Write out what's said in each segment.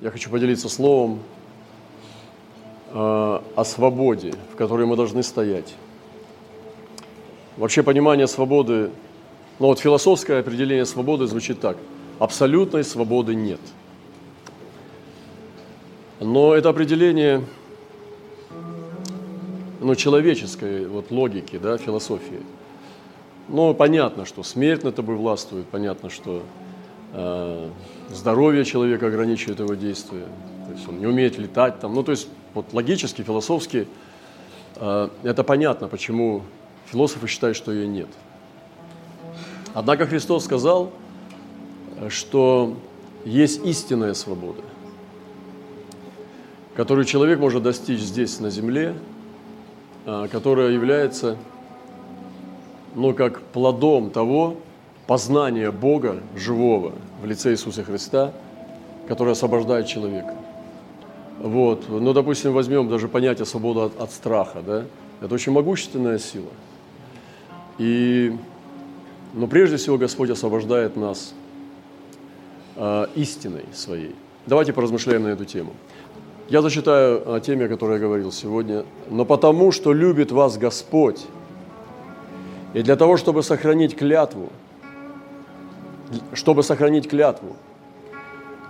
я хочу поделиться словом э, о свободе, в которой мы должны стоять. Вообще понимание свободы, ну вот философское определение свободы звучит так. Абсолютной свободы нет. Но это определение ну, человеческой вот, логики, да, философии. Ну, понятно, что смерть над тобой властвует, понятно, что здоровье человека ограничивает его действия, то есть он не умеет летать там. Ну, то есть вот логически, философски э, это понятно, почему философы считают, что ее нет. Однако Христос сказал, что есть истинная свобода, которую человек может достичь здесь, на земле, э, которая является, ну, как плодом того познания Бога живого – в лице Иисуса Христа, который освобождает человека. Вот. Ну, допустим, возьмем даже понятие свободы от, от страха, да? Это очень могущественная сила. И, но прежде всего Господь освобождает нас э, истиной своей. Давайте поразмышляем на эту тему. Я зачитаю о теме, о которой я говорил сегодня. «Но потому, что любит вас Господь, и для того, чтобы сохранить клятву, чтобы сохранить клятву,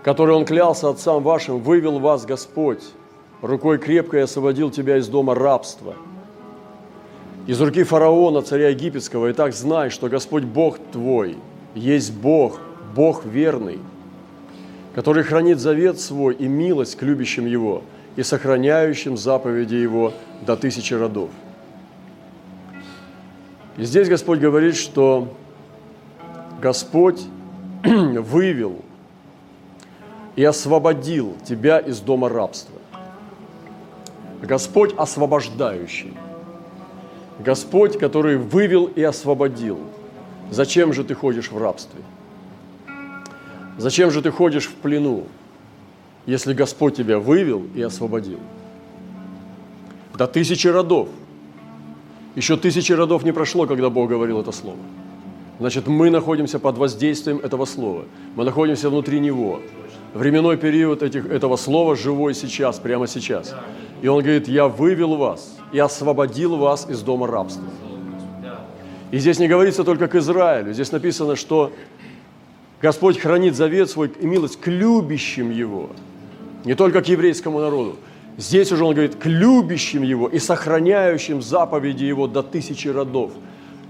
которой Он клялся отцам вашим, вывел вас Господь, рукой крепкой освободил тебя из дома рабства, из руки фараона, царя египетского. И так знай, что Господь Бог твой есть Бог, Бог верный, который хранит завет свой и милость к любящим Его и сохраняющим заповеди Его до тысячи родов. И здесь Господь говорит, что Господь вывел и освободил тебя из дома рабства. Господь освобождающий. Господь, который вывел и освободил. Зачем же ты ходишь в рабстве? Зачем же ты ходишь в плену, если Господь тебя вывел и освободил? До тысячи родов. Еще тысячи родов не прошло, когда Бог говорил это слово. Значит, мы находимся под воздействием этого слова. Мы находимся внутри него. Временной период этих, этого слова живой сейчас, прямо сейчас. И он говорит, я вывел вас и освободил вас из дома рабства. И здесь не говорится только к Израилю. Здесь написано, что Господь хранит завет свой и милость к любящим Его. Не только к еврейскому народу. Здесь уже он говорит, к любящим Его и сохраняющим заповеди Его до тысячи родов –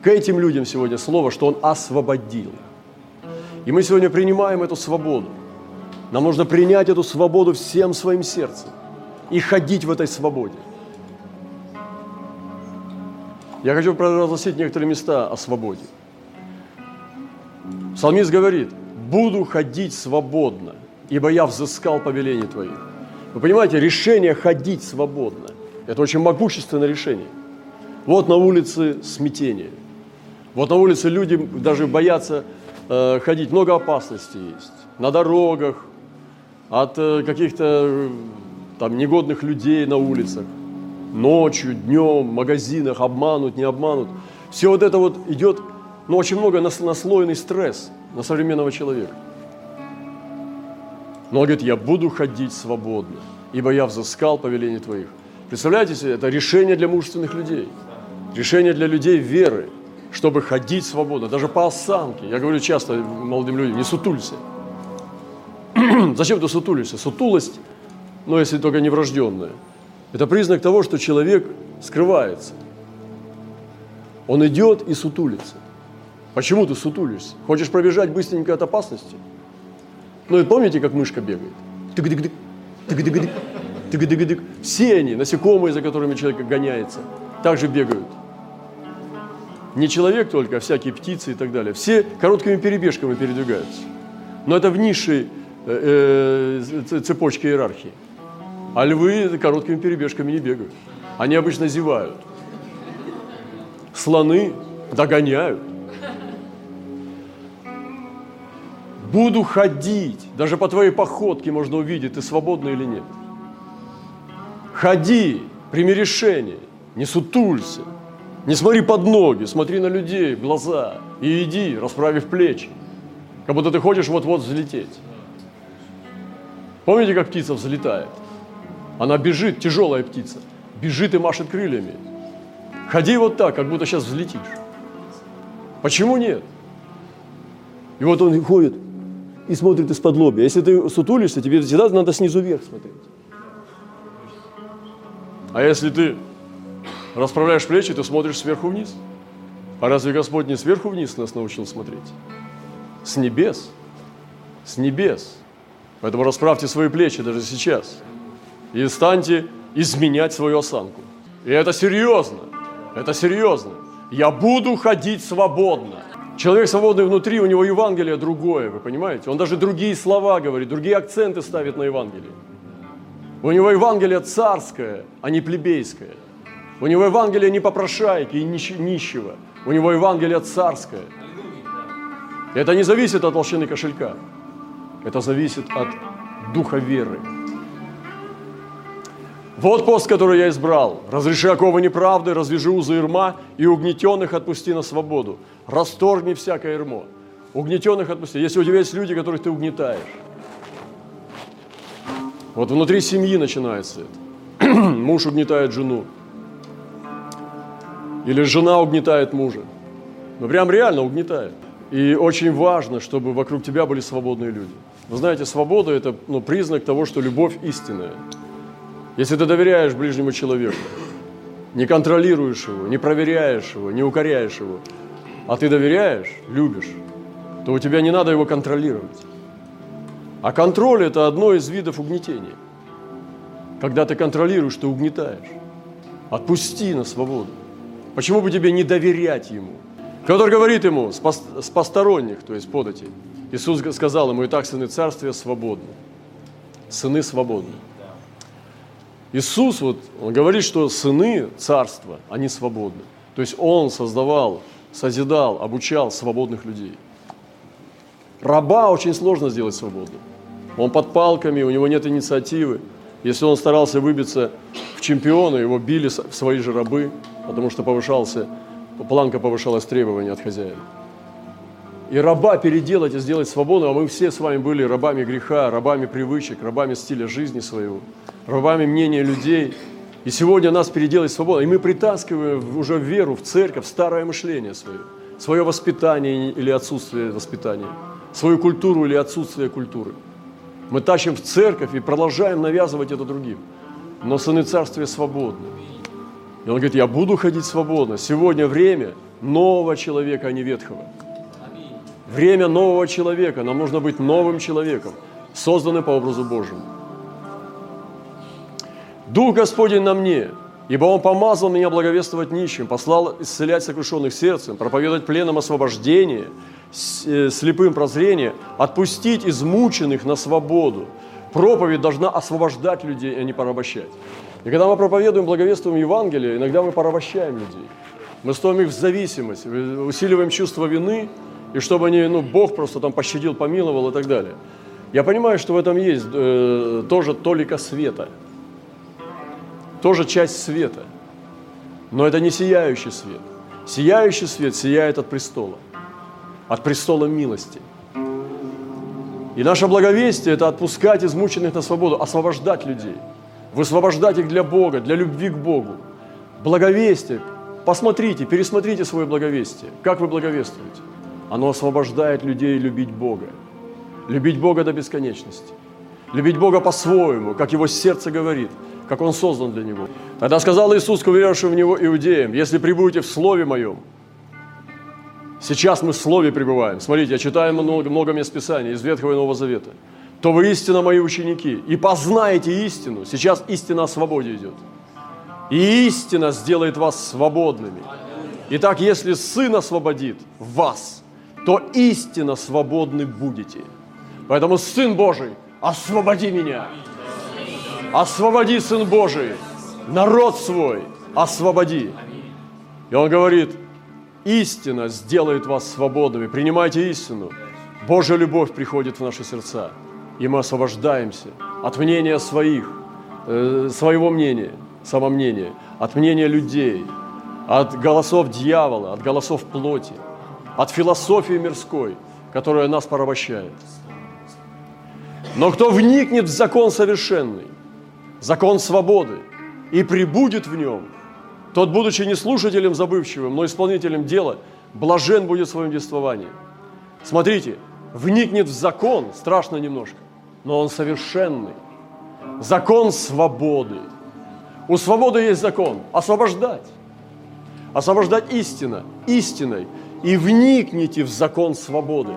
к этим людям сегодня слово, что Он освободил. И мы сегодня принимаем эту свободу. Нам нужно принять эту свободу всем своим сердцем и ходить в этой свободе. Я хочу разгласить некоторые места о свободе. Псалмист говорит, буду ходить свободно, ибо я взыскал повеление Твоих. Вы понимаете, решение ходить свободно – это очень могущественное решение. Вот на улице смятение – вот на улице люди даже боятся э, ходить, много опасностей есть. На дорогах, от э, каких-то там негодных людей на улицах, ночью, днем, в магазинах, обманут, не обманут. Все вот это вот идет, ну, очень много наслоенный стресс на современного человека. Но он говорит, я буду ходить свободно, ибо я взыскал повеление твоих. Представляете себе, это решение для мужественных людей, решение для людей веры – чтобы ходить свободно, даже по осанке. Я говорю часто молодым людям, не сутулься. Зачем ты сутулишься? Сутулость, ну, если только не врожденная, это признак того, что человек скрывается. Он идет и сутулится. Почему ты сутулишься? Хочешь пробежать быстренько от опасности? Ну и помните, как мышка бегает? Тык-дык-дык, тык-дык-дык, тык-дык-дык. Все они, насекомые, за которыми человек гоняется, также бегают. Не человек только, а всякие птицы и так далее. Все короткими перебежками передвигаются. Но это в низшей э, э, цепочке иерархии. А львы короткими перебежками не бегают. Они обычно зевают. Слоны догоняют. Буду ходить. Даже по твоей походке можно увидеть, ты свободна или нет. Ходи, прими решение, не сутулься. Не смотри под ноги, смотри на людей, в глаза и иди, расправив плечи, как будто ты хочешь вот-вот взлететь. Помните, как птица взлетает? Она бежит, тяжелая птица, бежит и машет крыльями. Ходи вот так, как будто сейчас взлетишь. Почему нет? И вот он ходит и смотрит из-под лобья. Если ты сутулишься, тебе всегда надо снизу вверх смотреть. А если ты расправляешь плечи, ты смотришь сверху вниз. А разве Господь не сверху вниз нас научил смотреть? С небес. С небес. Поэтому расправьте свои плечи даже сейчас. И станьте изменять свою осанку. И это серьезно. Это серьезно. Я буду ходить свободно. Человек свободный внутри, у него Евангелие другое, вы понимаете? Он даже другие слова говорит, другие акценты ставит на Евангелие. У него Евангелие царское, а не плебейское. У него Евангелие не попрошайки и нищего. У него Евангелие царское. Это не зависит от толщины кошелька. Это зависит от духа веры. Вот пост, который я избрал. Разреши оковы неправды, развяжи узы ирма и угнетенных отпусти на свободу. Расторгни всякое ирмо. Угнетенных отпусти. Если у тебя есть люди, которых ты угнетаешь. Вот внутри семьи начинается это. Муж угнетает жену. Или жена угнетает мужа. Ну, прям реально угнетает. И очень важно, чтобы вокруг тебя были свободные люди. Вы знаете, свобода – это ну, признак того, что любовь истинная. Если ты доверяешь ближнему человеку, не контролируешь его, не проверяешь его, не укоряешь его, а ты доверяешь, любишь, то у тебя не надо его контролировать. А контроль – это одно из видов угнетения. Когда ты контролируешь, ты угнетаешь. Отпусти на свободу. Почему бы тебе не доверять ему? Петр говорит ему с посторонних, то есть подати. Иисус сказал ему, и так сыны царствия свободны. Сыны свободны. Иисус, вот, он говорит, что сыны царства, они свободны. То есть он создавал, созидал, обучал свободных людей. Раба очень сложно сделать свободным. Он под палками, у него нет инициативы. Если он старался выбиться в чемпионы, его били в свои же рабы, потому что повышался, планка повышалась требования от хозяина. И раба переделать и сделать свободным, а мы все с вами были рабами греха, рабами привычек, рабами стиля жизни своего – рабами мнения людей. И сегодня нас переделать свободно. И мы притаскиваем уже в веру, в церковь, старое мышление свое. Свое воспитание или отсутствие воспитания. Свою культуру или отсутствие культуры. Мы тащим в церковь и продолжаем навязывать это другим. Но сыны царствия свободны. И он говорит, я буду ходить свободно. Сегодня время нового человека, а не ветхого. Время нового человека. Нам нужно быть новым человеком, созданным по образу Божьему. Дух Господень на мне, ибо Он помазал меня благовествовать нищим, послал исцелять сокрушенных сердцем, проповедовать пленам освобождение, слепым прозрение, отпустить измученных на свободу. Проповедь должна освобождать людей, а не порабощать. И когда мы проповедуем, благовествуем Евангелие, иногда мы порабощаем людей. Мы ставим их в зависимость, усиливаем чувство вины, и чтобы они, ну, Бог просто там пощадил, помиловал и так далее. Я понимаю, что в этом есть э, тоже толика света – тоже часть света. Но это не сияющий свет. Сияющий свет сияет от престола, от престола милости. И наше благовестие – это отпускать измученных на свободу, освобождать людей, высвобождать их для Бога, для любви к Богу. Благовестие, посмотрите, пересмотрите свое благовестие. Как вы благовествуете? Оно освобождает людей любить Бога. Любить Бога до бесконечности. Любить Бога по-своему, как Его сердце говорит – как он создан для него. Тогда сказал Иисус к уверовавшим в него иудеям, если прибудете в Слове Моем, сейчас мы в Слове пребываем, смотрите, я читаю много, много мест Писания из Ветхого и Нового Завета, то вы истинно мои ученики, и познаете истину. Сейчас истина о свободе идет. И истина сделает вас свободными. Итак, если Сын освободит вас, то истинно свободны будете. Поэтому Сын Божий, освободи меня освободи, Сын Божий, народ свой, освободи. И он говорит, истина сделает вас свободными. Принимайте истину. Божья любовь приходит в наши сердца, и мы освобождаемся от мнения своих, э, своего мнения, самомнения, от мнения людей, от голосов дьявола, от голосов плоти, от философии мирской, которая нас порабощает. Но кто вникнет в закон совершенный, закон свободы, и прибудет в нем, тот, будучи не слушателем забывчивым, но исполнителем дела, блажен будет в своем действовании. Смотрите, вникнет в закон, страшно немножко, но он совершенный. Закон свободы. У свободы есть закон – освобождать. Освобождать истина, истиной. И вникните в закон свободы.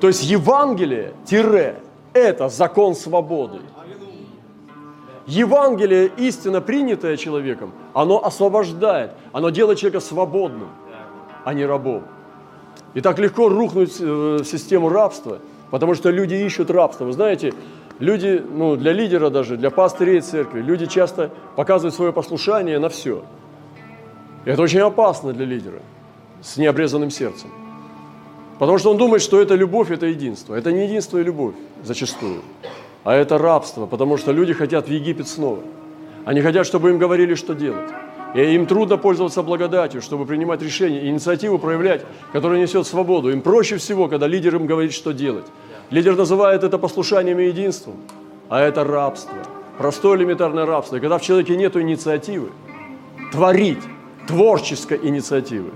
То есть Евангелие, тире, это закон свободы. Евангелие, истина, принятая человеком, оно освобождает, оно делает человека свободным, а не рабом. И так легко рухнуть э, в систему рабства, потому что люди ищут рабство. Вы знаете, люди, ну, для лидера даже, для пастырей церкви, люди часто показывают свое послушание на все. И это очень опасно для лидера с необрезанным сердцем. Потому что он думает, что это любовь, это единство. Это не единство и любовь зачастую, а это рабство, потому что люди хотят в Египет снова. Они хотят, чтобы им говорили, что делать. И им трудно пользоваться благодатью, чтобы принимать решения, инициативу проявлять, которая несет свободу. Им проще всего, когда лидер им говорит, что делать. Лидер называет это послушанием и единством, а это рабство. Простое элементарное рабство. И когда в человеке нет инициативы, творить, творческой инициативы,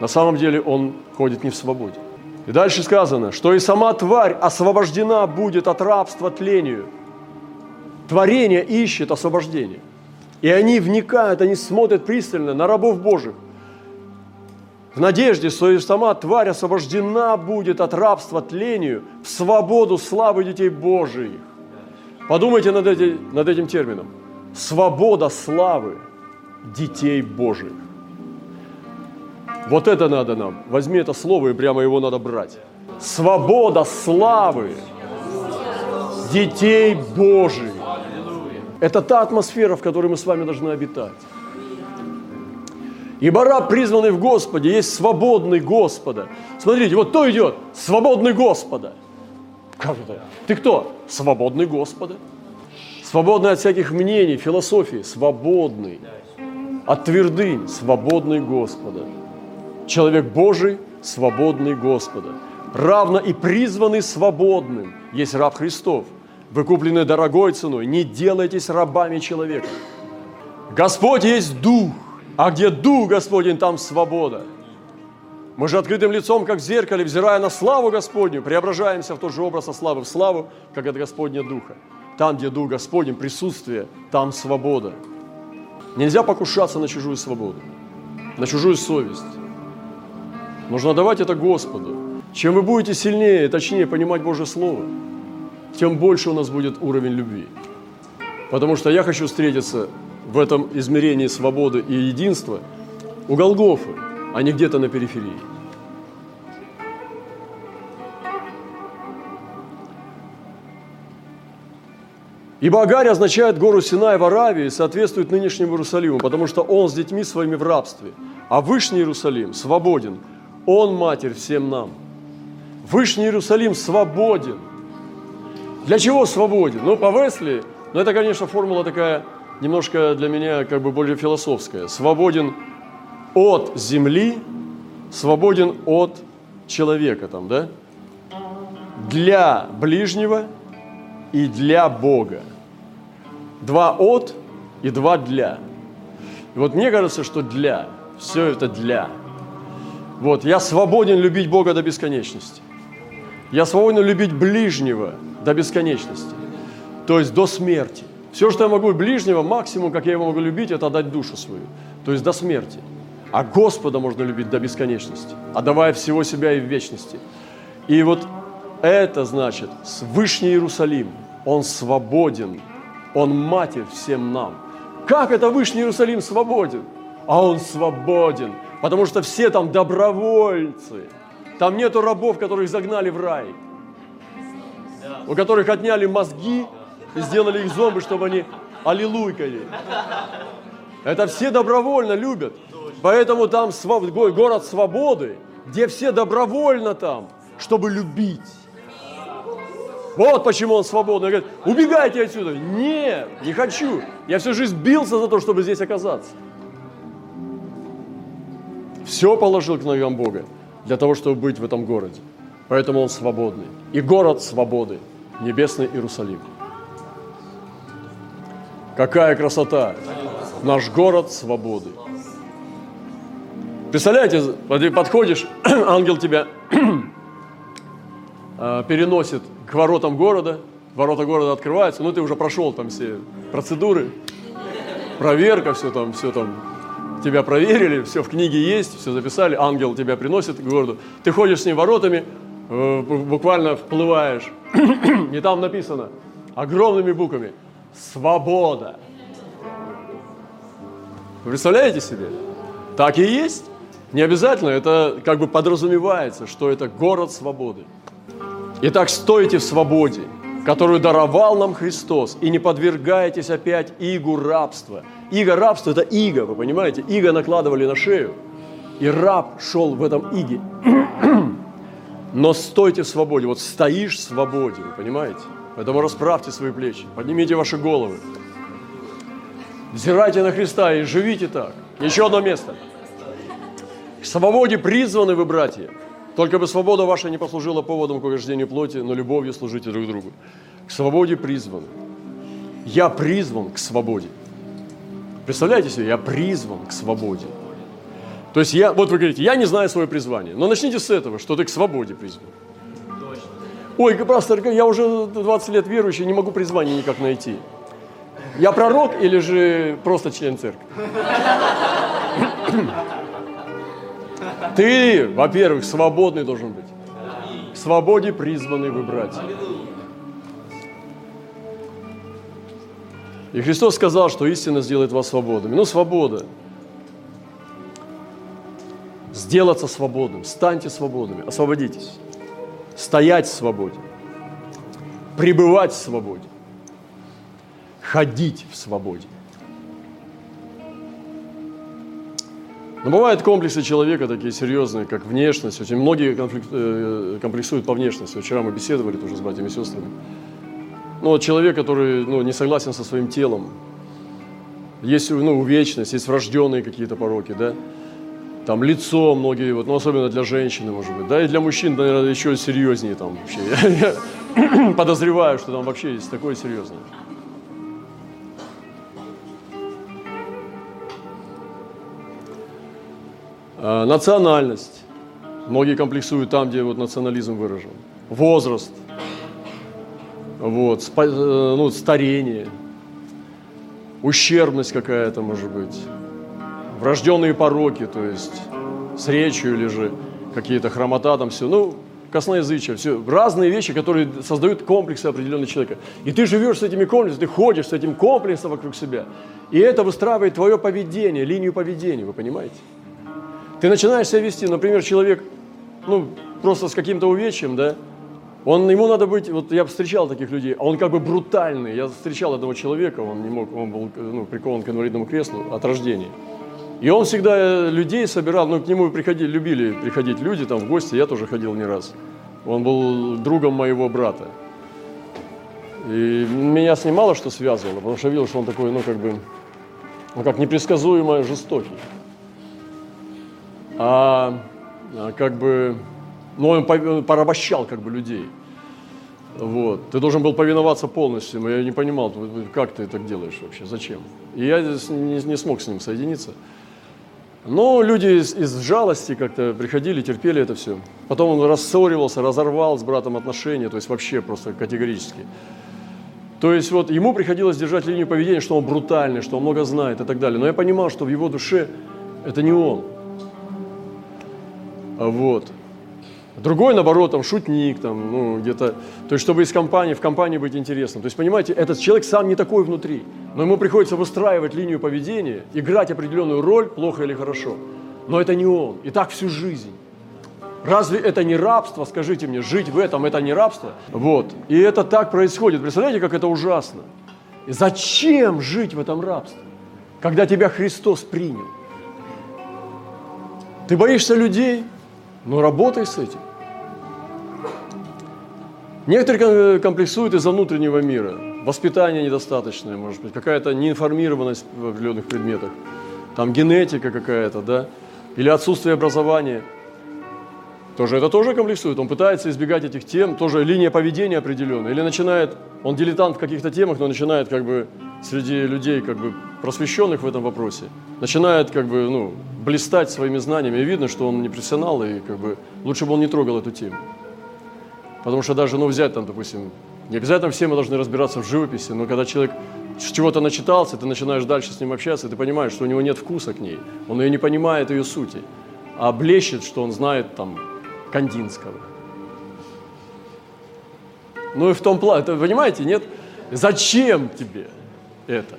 на самом деле он ходит не в свободе. И дальше сказано, что и сама тварь освобождена будет от рабства тлению. Творение ищет освобождение. И они вникают, они смотрят пристально на рабов Божьих. В надежде, что и сама тварь освобождена будет от рабства тлению в свободу славы детей Божиих. Подумайте над, эти, над этим термином. Свобода славы детей Божиих. Вот это надо нам. Возьми это слово и прямо его надо брать. Свобода славы детей Божиих. Это та атмосфера, в которой мы с вами должны обитать. Ибо раб, призванный в Господе, есть свободный Господа. Смотрите, вот кто идет? Свободный Господа. Как это? Ты кто? Свободный Господа. Свободный от всяких мнений, философии. Свободный. От твердынь. Свободный Господа. Человек Божий, свободный Господа. Равно и призванный свободным есть раб Христов – вы куплены дорогой ценой. Не делайтесь рабами человека. Господь есть Дух, а где Дух Господень, там свобода. Мы же открытым лицом, как в зеркале, взирая на славу Господню, преображаемся в тот же образ славы, в славу, как от Господня Духа. Там, где Дух Господень, присутствие, там свобода. Нельзя покушаться на чужую свободу, на чужую совесть. Нужно давать это Господу. Чем вы будете сильнее, точнее понимать Божье Слово – тем больше у нас будет уровень любви. Потому что я хочу встретиться в этом измерении свободы и единства у Голгофы, а не где-то на периферии. Ибо Агарь означает гору Синай в Аравии и соответствует нынешнему Иерусалиму, потому что он с детьми своими в рабстве, а Вышний Иерусалим свободен. Он матерь всем нам. Вышний Иерусалим свободен. Для чего свободен? Ну, по Весли, ну, это, конечно, формула такая немножко для меня как бы более философская. Свободен от земли, свободен от человека там, да? Для ближнего и для Бога. Два от и два для. И вот мне кажется, что для, все это для. Вот, я свободен любить Бога до бесконечности. Я свободен любить ближнего до бесконечности, то есть до смерти. Все, что я могу ближнего, максимум, как я его могу любить, это отдать душу свою, то есть до смерти. А Господа можно любить до бесконечности, отдавая всего себя и в вечности. И вот это значит, Вышний Иерусалим, он свободен, он матерь всем нам. Как это Вышний Иерусалим свободен? А он свободен, потому что все там добровольцы. Там нету рабов, которых загнали в рай – у которых отняли мозги и сделали их зомби, чтобы они аллилуйкали. Это все добровольно любят. Поэтому там город свободы, где все добровольно там, чтобы любить. Вот почему он свободный. Он говорит, убегайте отсюда. Нет, не хочу. Я всю жизнь бился за то, чтобы здесь оказаться. Все положил к ногам Бога для того, чтобы быть в этом городе. Поэтому он свободный. И город свободы. небесный Иерусалим. Какая красота! Наш город свободы. Представляете, подходишь, ангел тебя а, переносит к воротам города, ворота города открываются, ну ты уже прошел там все процедуры, проверка, все там, все там, тебя проверили, все в книге есть, все записали, ангел тебя приносит к городу, ты ходишь с ним воротами, э, буквально вплываешь, и там написано огромными буквами «Свобода». Представляете себе? Так и есть. Не обязательно, это как бы подразумевается, что это город свободы. Итак, стойте в свободе, которую даровал нам Христос, и не подвергайтесь опять игу рабства. Иго рабства – это иго, вы понимаете? Иго накладывали на шею, и раб шел в этом иге. Но стойте в свободе. Вот стоишь в свободе, вы понимаете? Поэтому расправьте свои плечи, поднимите ваши головы. Взирайте на Христа и живите так. Еще одно место. К свободе призваны вы, братья. Только бы свобода ваша не послужила поводом к угождению плоти, но любовью служите друг другу. К свободе призваны. Я призван к свободе. Представляете себе, я призван к свободе. То есть я, вот вы говорите, я не знаю свое призвание. Но начните с этого, что ты к свободе призван. Ой, пастор, я уже 20 лет верующий, не могу призвание никак найти. Я пророк или же просто член церкви? Ты, во-первых, свободный должен быть. К свободе призваны вы, И Христос сказал, что истина сделает вас свободными. Ну, свобода – сделаться свободным. Станьте свободными, освободитесь. Стоять в свободе. Пребывать в свободе. Ходить в свободе. Но бывают комплексы человека такие серьезные, как внешность. Очень многие э, комплексуют по внешности. Вчера мы беседовали тоже с братьями и сестрами. Ну, человек, который ну, не согласен со своим телом. Есть ну, увечность, есть врожденные какие-то пороки, да там лицо многие, вот, ну, особенно для женщины, может быть, да, и для мужчин, наверное, еще серьезнее там вообще. Я, я подозреваю, что там вообще есть такое серьезное. А, национальность. Многие комплексуют там, где вот национализм выражен. Возраст. Вот, спа, э, ну, старение. Ущербность какая-то, может быть врожденные пороки, то есть с речью или же какие-то хромота, там все, ну, косноязычие, все, разные вещи, которые создают комплексы определенного человека. И ты живешь с этими комплексами, ты ходишь с этим комплексом вокруг себя. И это выстраивает твое поведение, линию поведения, вы понимаете? Ты начинаешь себя вести, например, человек, ну, просто с каким-то увечьем, да, он, ему надо быть, вот я встречал таких людей, а он как бы брутальный. Я встречал одного человека, он не мог, он был ну, прикован к инвалидному креслу от рождения. И он всегда э, людей собирал, ну, к нему приходили, любили приходить люди там в гости, я тоже ходил не раз. Он был другом моего брата. И меня с ним мало что связывало, потому что видел, что он такой, ну, как бы, ну, как непредсказуемо жестокий. А, а как бы, ну, он порабощал как бы людей. Вот. Ты должен был повиноваться полностью, но я не понимал, как ты так делаешь вообще, зачем. И я не, не смог с ним соединиться. Но люди из, из жалости как-то приходили, терпели это все. Потом он рассоривался, разорвал с братом отношения, то есть вообще просто категорически. То есть вот ему приходилось держать линию поведения, что он брутальный, что он много знает и так далее. Но я понимал, что в его душе это не он. Вот. Другой, наоборот, там, шутник, там, ну, где-то, то есть, чтобы из компании, в компании быть интересным. То есть, понимаете, этот человек сам не такой внутри, но ему приходится выстраивать линию поведения, играть определенную роль, плохо или хорошо. Но это не он. И так всю жизнь. Разве это не рабство, скажите мне, жить в этом, это не рабство? Вот. И это так происходит. Представляете, как это ужасно? И зачем жить в этом рабстве, когда тебя Христос принял? Ты боишься людей? Ну, работай с этим. Некоторые комплексуют из-за внутреннего мира. Воспитание недостаточное, может быть, какая-то неинформированность в определенных предметах. Там генетика какая-то, да, или отсутствие образования. тоже это тоже комплексует. Он пытается избегать этих тем, тоже линия поведения определенная. Или начинает, он дилетант в каких-то темах, но начинает как бы среди людей как бы просвещенных в этом вопросе, начинает как бы ну, блистать своими знаниями. И видно, что он не профессионал, и как бы лучше бы он не трогал эту тему. Потому что даже, ну, взять там, допустим, не обязательно все мы должны разбираться в живописи, но когда человек с чего-то начитался, ты начинаешь дальше с ним общаться, и ты понимаешь, что у него нет вкуса к ней, он ее не понимает, ее сути, а блещет, что он знает там Кандинского. Ну и в том плане, понимаете, нет? Зачем тебе это?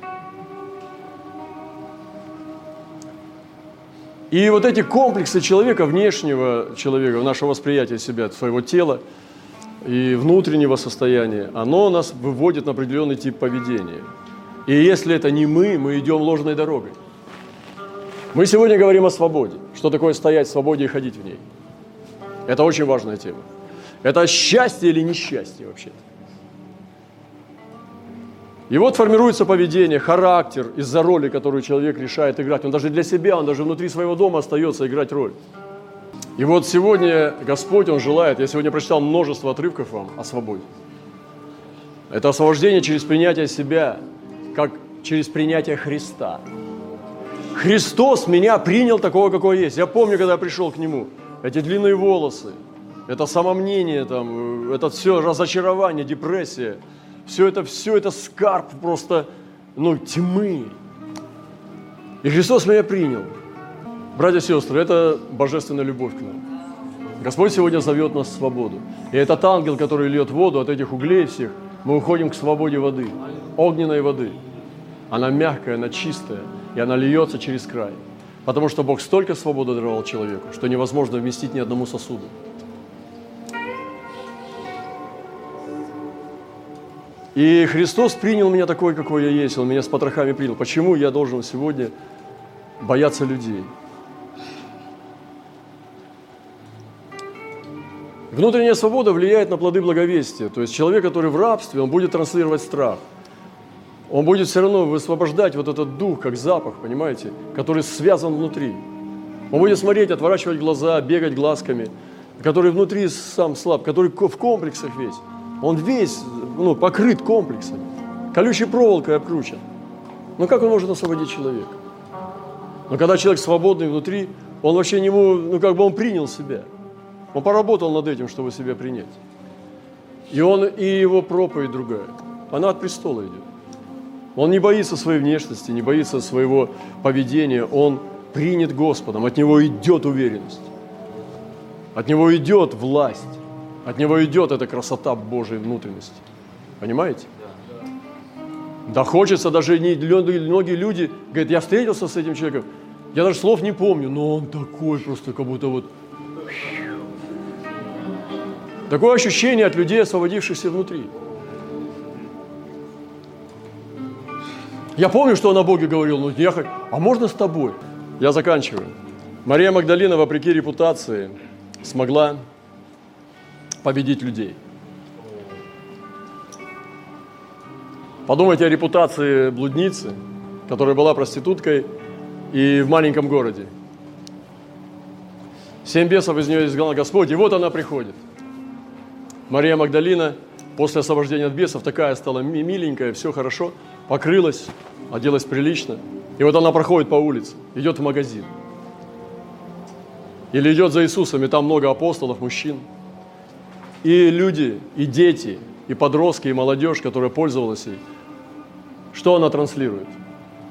И вот эти комплексы человека, внешнего человека, нашего восприятия себя, своего тела и внутреннего состояния, оно нас выводит на определенный тип поведения. И если это не мы, мы идем ложной дорогой. Мы сегодня говорим о свободе. Что такое стоять в свободе и ходить в ней? Это очень важная тема. Это счастье или несчастье вообще-то? И вот формируется поведение, характер из-за роли, которую человек решает играть. Он даже для себя, он даже внутри своего дома остается играть роль. И вот сегодня Господь, Он желает, я сегодня прочитал множество отрывков вам о свободе. Это освобождение через принятие себя, как через принятие Христа. Христос меня принял такого, какой есть. Я помню, когда я пришел к Нему, эти длинные волосы, это самомнение, там, это все разочарование, депрессия, все это, все это скарб просто, ну, тьмы. И Христос меня принял. Братья и сестры, это божественная любовь к нам. Господь сегодня зовет нас в свободу. И этот ангел, который льет воду от этих углей всех, мы уходим к свободе воды, огненной воды. Она мягкая, она чистая, и она льется через край. Потому что Бог столько свободы даровал человеку, что невозможно вместить ни одному сосуду. И Христос принял меня такой, какой я есть. Он меня с потрохами принял. Почему я должен сегодня бояться людей? Внутренняя свобода влияет на плоды благовестия. То есть человек, который в рабстве, он будет транслировать страх. Он будет все равно высвобождать вот этот дух, как запах, понимаете, который связан внутри. Он будет смотреть, отворачивать глаза, бегать глазками, который внутри сам слаб, который в комплексах весь. Он весь ну, покрыт комплексами, колючей проволокой обкручен. Но как он может освободить человека? Но когда человек свободный внутри, он вообще не ну как бы он принял себя – он поработал над этим, чтобы себя принять. И он, и его проповедь другая. Она от престола идет. Он не боится своей внешности, не боится своего поведения. Он принят Господом. От него идет уверенность. От него идет власть. От него идет эта красота Божьей внутренности. Понимаете? Да хочется даже, не, многие люди говорят, я встретился с этим человеком, я даже слов не помню, но он такой просто, как будто вот Такое ощущение от людей, освободившихся внутри. Я помню, что он о Боге говорил, но я хочу, а можно с тобой? Я заканчиваю. Мария Магдалина, вопреки репутации, смогла победить людей. Подумайте о репутации блудницы, которая была проституткой и в маленьком городе. Семь бесов из нее изгнал Господь, и вот она приходит – Мария Магдалина после освобождения от бесов такая стала миленькая, все хорошо, покрылась, оделась прилично. И вот она проходит по улице, идет в магазин. Или идет за Иисусом, и там много апостолов, мужчин. И люди, и дети, и подростки, и молодежь, которая пользовалась ей. Что она транслирует?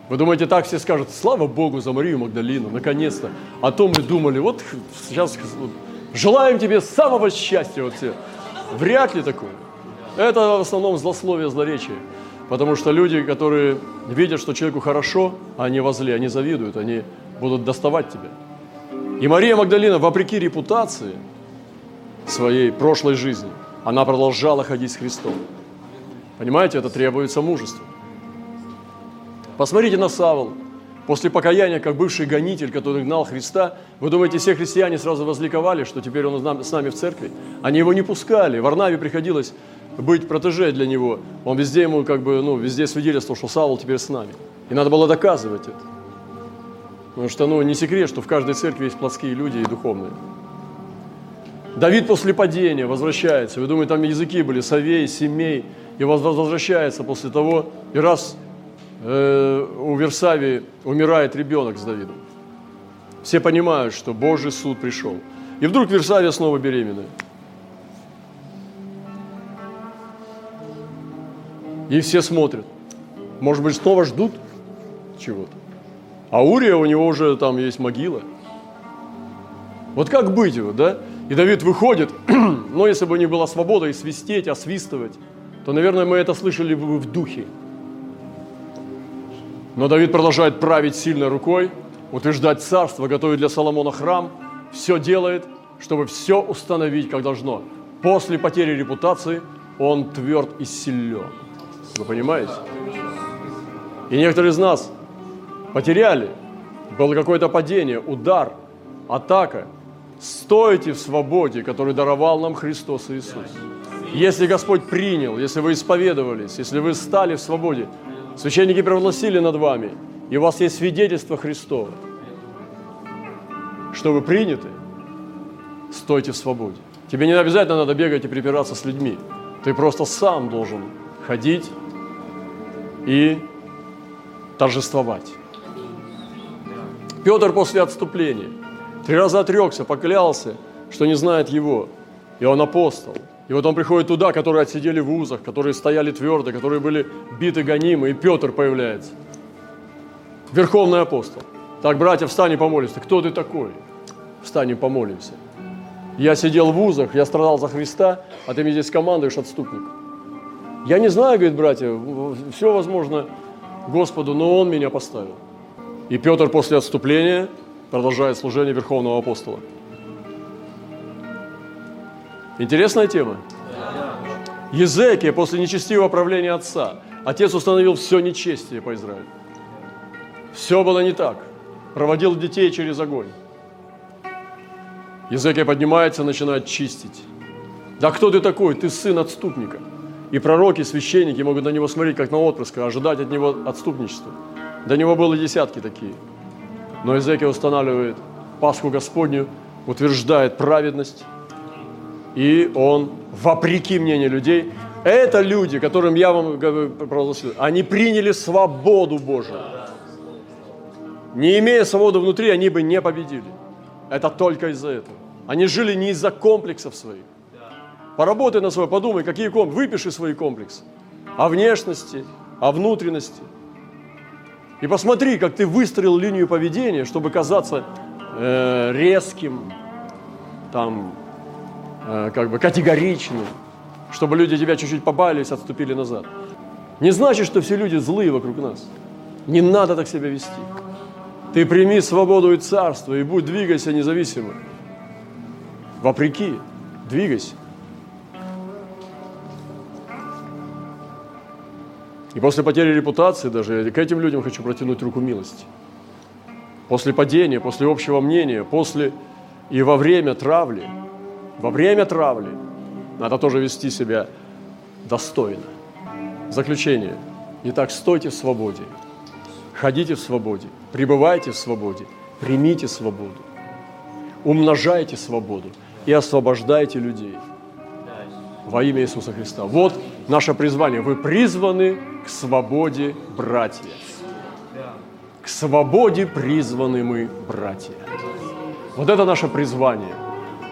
Вы думаете, так все скажут, слава Богу за Марию Магдалину, наконец-то. А то мы думали, вот сейчас желаем тебе самого счастья вот все. Вряд ли такое. Это в основном злословие, злоречие. Потому что люди, которые видят, что человеку хорошо, а они возле, они завидуют, они будут доставать тебя. И Мария Магдалина, вопреки репутации своей прошлой жизни, она продолжала ходить с Христом. Понимаете, это требуется мужество. Посмотрите на Савол. После покаяния, как бывший гонитель, который гнал Христа, вы думаете, все христиане сразу возликовали, что теперь он с нами в церкви? Они его не пускали. Варнаве приходилось быть протеже для него. Он везде ему как бы, ну, везде свидетельствовал, что Савол теперь с нами. И надо было доказывать это. Потому что, ну, не секрет, что в каждой церкви есть плотские люди и духовные. Давид после падения возвращается. Вы думаете, там языки были, совей, семей. И возвращается после того, и раз э, у Версавии умирает ребенок с Давидом. Все понимают, что Божий суд пришел. И вдруг Версавия снова беременная. И все смотрят. Может быть, снова ждут чего-то. А Урия, у него уже там есть могила. Вот как быть его, да? И Давид выходит, но если бы не была свобода и свистеть, освистывать, то, наверное, мы это слышали бы в духе. Но Давид продолжает править сильной рукой, утверждать царство, готовить для Соломона храм, все делает, чтобы все установить, как должно. После потери репутации он тверд и силен. Вы понимаете? И некоторые из нас потеряли. Было какое-то падение, удар, атака. Стойте в свободе, которую даровал нам Христос Иисус. Если Господь принял, если вы исповедовались, если вы стали в свободе, священники провозгласили над вами, и у вас есть свидетельство Христова, что вы приняты, стойте в свободе. Тебе не обязательно надо бегать и припираться с людьми. Ты просто сам должен ходить и торжествовать. Петр после отступления три раза отрекся, поклялся, что не знает его, и он апостол. И вот он приходит туда, которые отсидели в узах, которые стояли твердо, которые были биты гонимы, и Петр появляется. Верховный апостол. Так, братья, встань и помолимся. Кто ты такой? Встань и помолимся. Я сидел в узах, я страдал за Христа, а ты мне здесь командуешь, отступник. Я не знаю, говорит, братья, все возможно Господу, но Он меня поставил. И Петр после отступления продолжает служение Верховного Апостола. Интересная тема? Езекия после нечестивого правления отца. Отец установил все нечестие по Израилю. Все было не так. Проводил детей через огонь. Езекия поднимается, начинает чистить. Да кто ты такой? Ты сын отступника. И пророки, священники могут на него смотреть, как на отпрыска, ожидать от него отступничества. До него было десятки такие. Но Езекия устанавливает Пасху Господню, утверждает праведность, и он, вопреки мнению людей, это люди, которым я вам провозгласил, они приняли свободу Божию. Не имея свободы внутри, они бы не победили. Это только из-за этого. Они жили не из-за комплексов своих. Поработай на свой, подумай, какие комплексы, выпиши свои комплексы. О внешности, о внутренности. И посмотри, как ты выстроил линию поведения, чтобы казаться э, резким, там, как бы категоричным, чтобы люди тебя чуть-чуть побались, отступили назад. Не значит, что все люди злые вокруг нас. Не надо так себя вести. Ты прими свободу и царство, и будь, двигайся независимо. Вопреки, двигайся. И после потери репутации даже я к этим людям хочу протянуть руку милости. После падения, после общего мнения, после и во время травли, во время травли надо тоже вести себя достойно. Заключение. Итак, стойте в свободе, ходите в свободе, пребывайте в свободе, примите свободу, умножайте свободу и освобождайте людей во имя Иисуса Христа. Вот наше призвание. Вы призваны к свободе, братья. К свободе призваны мы, братья. Вот это наше призвание.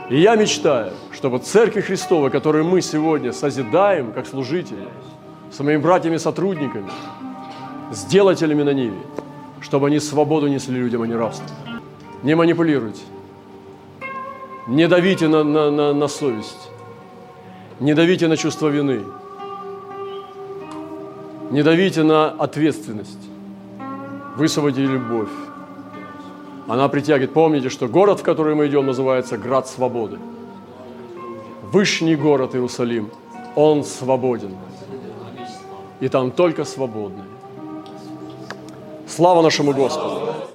И я мечтаю, чтобы Церкви Христовой, которую мы сегодня созидаем как служители, с моими братьями-сотрудниками, сделателями на Ниве, чтобы они свободу несли людям, а не рабство. Не манипулируйте. Не давите на, на, на, на совесть. Не давите на чувство вины. Не давите на ответственность. Высвободите любовь. Она притягивает. Помните, что город, в который мы идем, называется Град Свободы. Вышний город Иерусалим. Он свободен. И там только свободные. Слава нашему Господу!